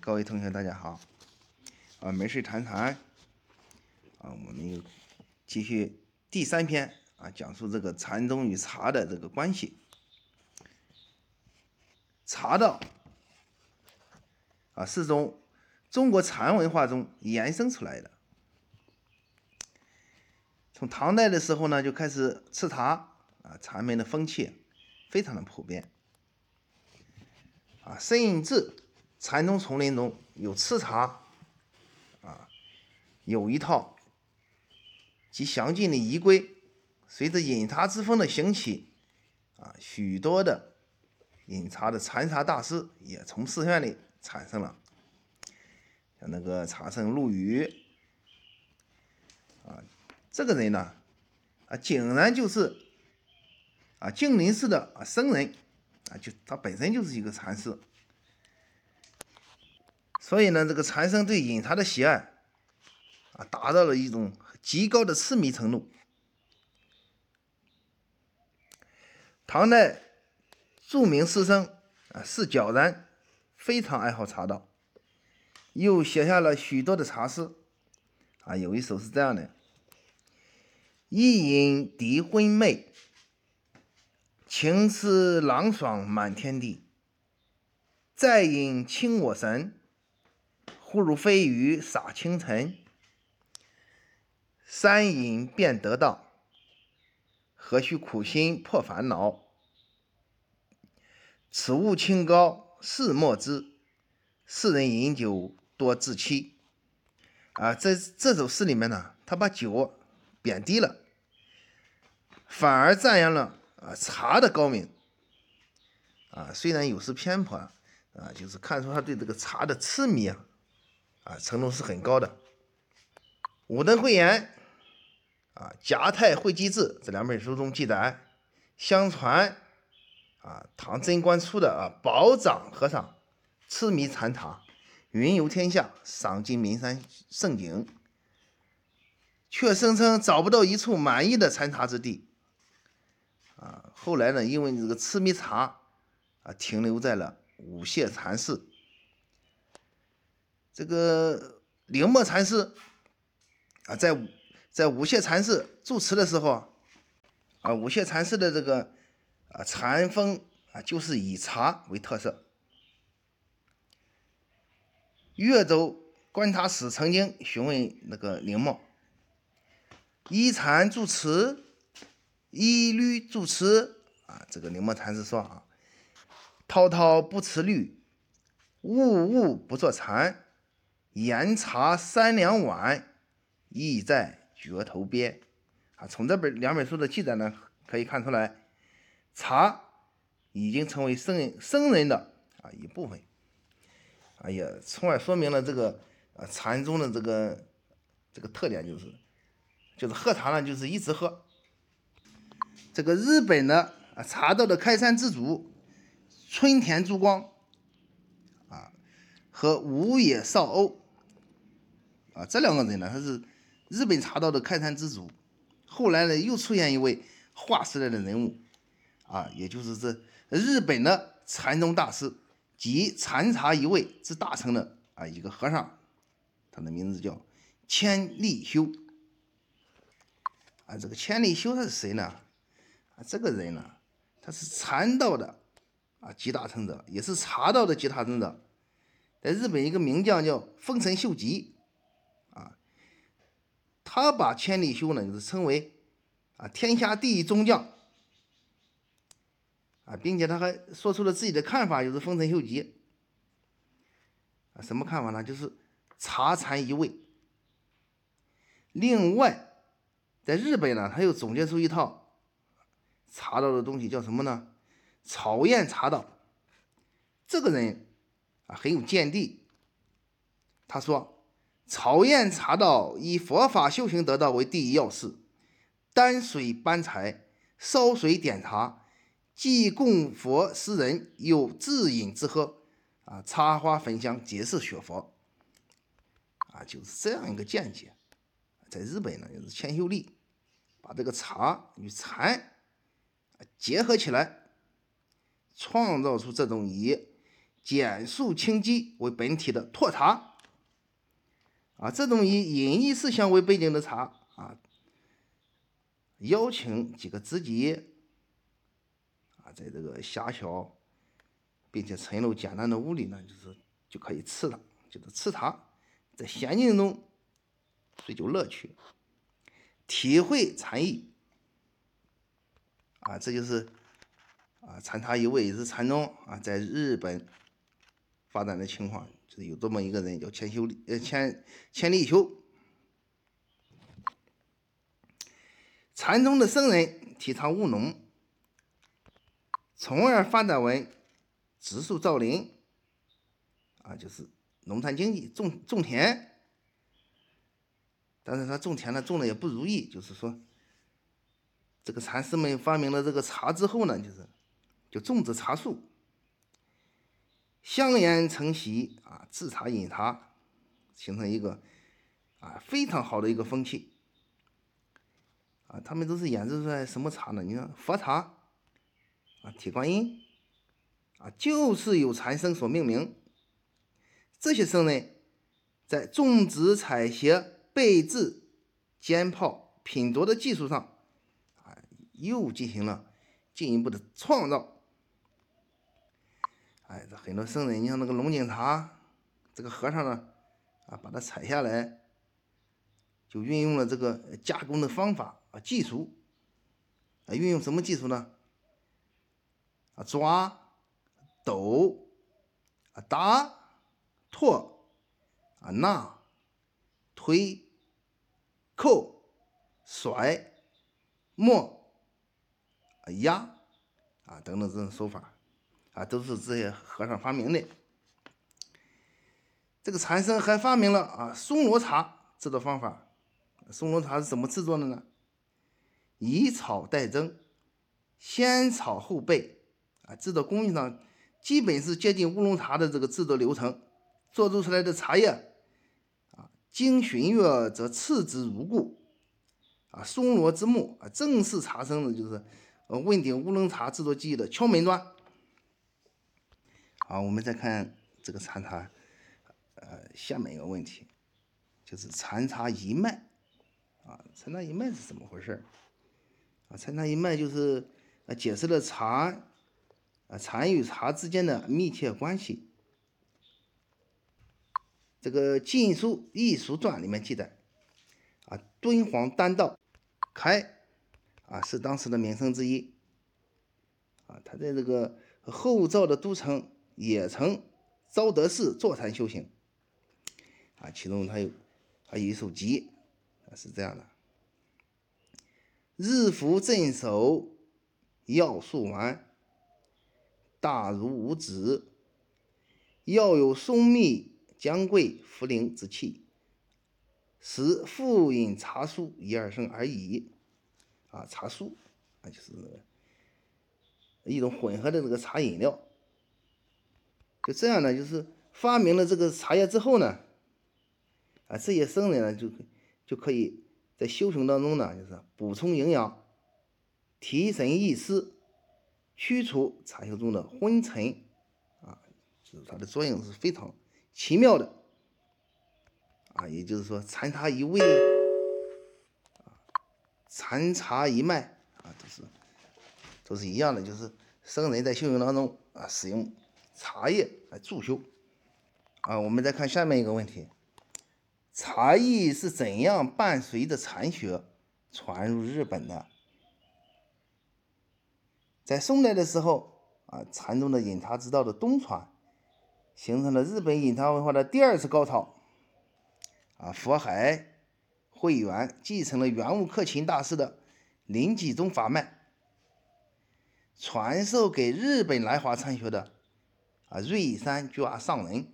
各位同学，大家好！啊，没事谈谈。啊，我们又继续第三篇啊，讲述这个禅宗与茶的这个关系。茶道啊，是从中国禅文化中延伸出来的。从唐代的时候呢，就开始吃茶啊，禅门的风气非常的普遍。啊，甚至。禅宗丛林中有吃茶，啊，有一套极详尽的仪规。随着饮茶之风的兴起，啊，许多的饮茶的禅茶大师也从寺院里产生了，像那个茶圣陆羽，啊，这个人呢，啊，竟然就是啊净林寺的啊僧人，啊，就他本身就是一个禅师。所以呢，这个禅僧对饮茶的喜爱，啊，达到了一种极高的痴迷程度。唐代著名诗僧啊，释皎然非常爱好茶道，又写下了许多的茶诗，啊，有一首是这样的：一饮涤昏昧，情思朗爽满天地；再饮清我神。忽如飞鱼洒清晨，三饮便得道，何须苦心破烦恼？此物清高世莫知，世人饮酒多自欺。啊，在这首诗里面呢，他把酒贬低了，反而赞扬了啊茶的高明。啊，虽然有失偏颇，啊，就是看出他对这个茶的痴迷啊。啊，程度是很高的。武登慧言啊，《夹太会稽志》这两本书中记载，相传啊，唐贞观初的啊宝长和尚痴迷禅茶，云游天下，赏尽名山胜景，却声称找不到一处满意的禅茶之地。啊，后来呢，因为这个痴迷茶啊，停留在了五谢禅寺。这个灵默禅师啊，在在五谢禅寺住持的时候啊，啊五谢禅师的这个啊禅风啊，就是以茶为特色。越州观察使曾经询问那个灵默：依禅住持，依律住持啊？这个灵默禅师说啊：滔滔不持律，物物不作禅。盐茶三两碗，意在脚头边。啊，从这本两本书的记载呢，可以看出来，茶已经成为僧人僧人的啊一部分。啊，也从而说明了这个啊禅宗的这个这个特点，就是就是喝茶呢，就是一直喝。这个日本的啊茶道的开山之祖春田珠光啊和五野少欧。啊，这两个人呢，他是日本茶道的开山之祖。后来呢，又出现一位划时代的人物，啊，也就是这日本的禅宗大师集禅茶一味之大成的啊一个和尚，他的名字叫千利休。啊，这个千利休他是谁呢？啊，这个人呢，他是禅道的啊集大成者，也是茶道的集大成者。在日本，一个名将叫丰臣秀吉。他把千里修呢，就是称为啊天下第一宗将啊，并且他还说出了自己的看法，就是丰臣秀吉啊，什么看法呢？就是茶禅一味。另外，在日本呢，他又总结出一套茶道的东西，叫什么呢？草验茶道。这个人啊很有见地，他说。草燕茶道以佛法修行得道为第一要事，担水搬柴，烧水点茶，既供佛施人，又自饮自喝。啊，插花焚香皆是学佛。啊，就是这样一个见解。在日本呢，就是千秀丽把这个茶与禅结合起来，创造出这种以简素清基为本体的拓茶。啊，这种以隐逸思想为背景的茶啊，邀请几个知己啊，在这个狭小并且陈陋简单的屋里呢，就是就可以吃它，就是吃茶，在仙境中追求乐趣，体会禅意。啊，这就是啊，禅茶一味是禅宗啊，在日本发展的情况。就是有这么一个人叫千修呃千千利休，禅宗的僧人提倡务农，从而发展为植树造林，啊，就是农产经济，种种田。但是他种田呢，种的也不如意，就是说，这个禅师们发明了这个茶之后呢，就是就种植茶树。香烟成习啊，制茶饮茶，形成一个啊非常好的一个风气啊。他们都是研制出来什么茶呢？你看佛茶啊，铁观音啊，就是由禅僧所命名。这些僧人在种植、采撷、备制、煎泡、品酌的技术上啊，又进行了进一步的创造。哎，这很多圣人，你像那个龙井茶，这个和尚呢，啊，把它采下来，就运用了这个加工的方法啊，技术，啊，运用什么技术呢？啊，抓、抖、啊打、拖、啊拿、推、扣、甩、磨、啊压，啊等等这种手法。啊，都是这些和尚发明的。这个禅僧还发明了啊松萝茶制作方法。松萝茶是怎么制作的呢？以炒代蒸，先炒后焙。啊，制作工艺上基本是接近乌龙茶的这个制作流程。做出出来的茶叶，啊，经旬月则次之如故。啊，松萝之木啊，正是茶僧呢就是呃问鼎乌龙茶制作技艺的敲门砖。好，我们再看这个禅茶，呃，下面一个问题，就是禅茶一脉，啊，禅茶一脉是怎么回事啊，禅茶一脉就是呃解释了茶，啊，禅与茶之间的密切关系。这个《晋书易俗传》里面记载，啊，敦煌丹道开，啊，是当时的名僧之一，啊，他在这个后赵的都城。也曾招德寺坐禅修行，啊，其中他有他有一首集，是这样的：日伏镇守要素丸，大如五指，要有松密姜桂茯苓之气，使复饮茶树一二升而已。啊，茶树啊就是一种混合的这个茶饮料。就这样呢，就是发明了这个茶叶之后呢，啊，这些僧人呢就就可以在修行当中呢，就是补充营养、提神益思、驱除茶修中的昏沉，啊，就是它的作用是非常奇妙的，啊，也就是说禅茶一味，啊，禅茶一脉，啊，都是都是一样的，就是僧人在修行当中啊使用。茶叶来助修啊！我们再看下面一个问题：茶艺是怎样伴随着禅学传入日本的？在宋代的时候啊，禅宗的饮茶之道的东传，形成了日本饮茶文化的第二次高潮。啊，佛海慧远继承了圆悟克勤大师的临济宗法脉，传授给日本来华禅学的。啊，瑞山居上人，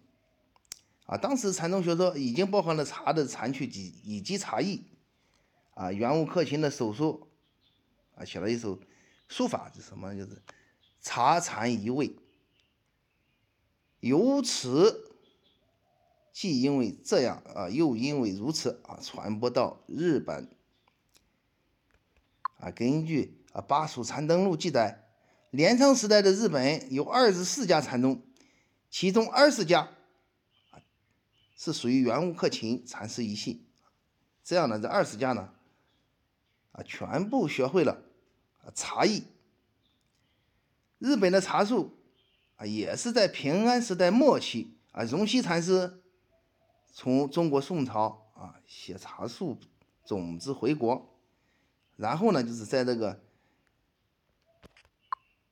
啊，当时禅宗学说已经包含了茶的禅趣及以及茶艺，啊，圆悟克勤的手书，啊，写了一首书法，是什么？就是茶禅一味。由此，既因为这样啊，又因为如此啊，传播到日本。啊，根据啊《巴蜀禅灯录》记载，镰仓时代的日本有二十四家禅宗。其中二十家是属于圆悟克勤禅师一系。这样呢，这二十家呢，啊，全部学会了茶艺。日本的茶树啊，也是在平安时代末期啊，荣西禅师从中国宋朝啊写茶树种子回国，然后呢，就是在这个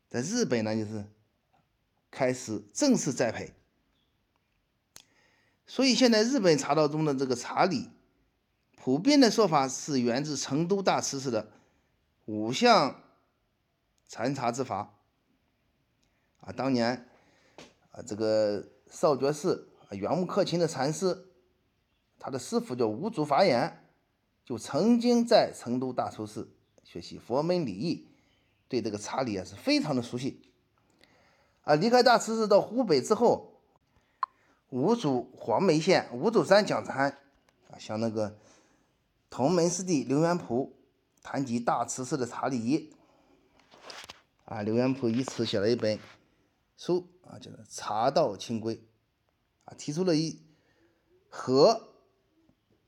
在日本呢，就是开始正式栽培。所以现在日本茶道中的这个茶礼，普遍的说法是源自成都大慈寺的五项禅茶之法。啊，当年啊，这个少觉寺啊，圆悟克勤的禅师，他的师傅叫五祖法眼，就曾经在成都大慈寺学习佛门礼仪，对这个茶礼啊是非常的熟悉。啊，离开大慈寺到湖北之后，五祖黄梅县五祖山讲禅，啊，向那个同门师弟刘元普谈及大慈寺的茶礼仪，啊，刘元普以此写了一本。书啊，叫做《茶道清规》，啊，提出了一和、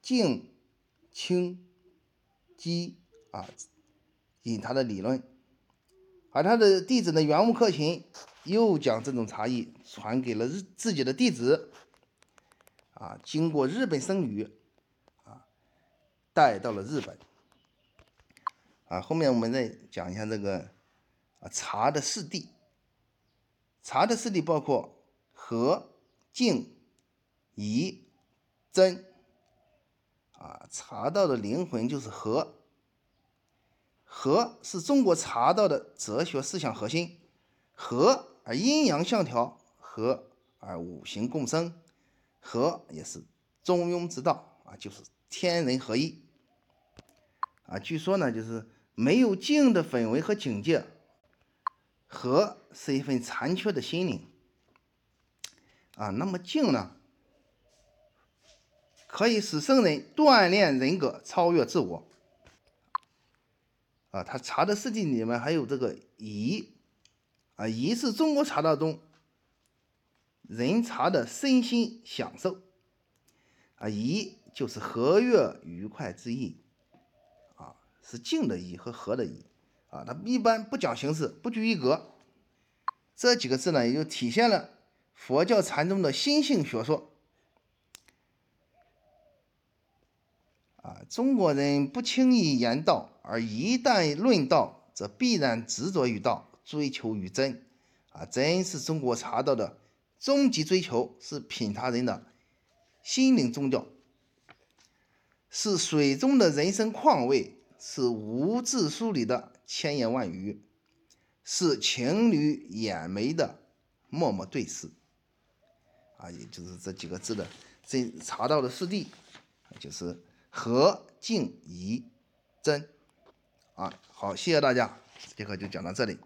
静、清、机啊，引他的理论，而他的弟子呢，圆悟克勤又将这种茶艺传给了日自己的弟子，啊，经过日本僧侣啊，带到了日本，啊，后面我们再讲一下这个啊茶的四谛。茶的四谛包括和、静、怡、真。啊，茶道的灵魂就是和。和是中国茶道的哲学思想核心。和而阴阳相调，和而五行共生，和也是中庸之道啊，就是天人合一。啊，据说呢，就是没有静的氛围和境界。和是一份残缺的心灵啊，那么静呢，可以使圣人锻炼人格，超越自我啊。他茶的四谛里面还有这个仪啊，仪是中国茶道中人茶的身心享受啊，仪就是和悦愉快之意啊，是静的仪和和的仪。啊，它一般不讲形式，不拘一格。这几个字呢，也就体现了佛教禅宗的心性学说。啊，中国人不轻易言道，而一旦论道，则必然执着于道，追求于真。啊，真是中国茶道的终极追求，是品茶人的心灵宗教，是水中的人生况味。是无字书里的千言万语，是情侣眼眉的默默对视，啊，也就是这几个字的这茶道的四谛，就是和、静、怡、真，啊，好，谢谢大家，这节课就讲到这里。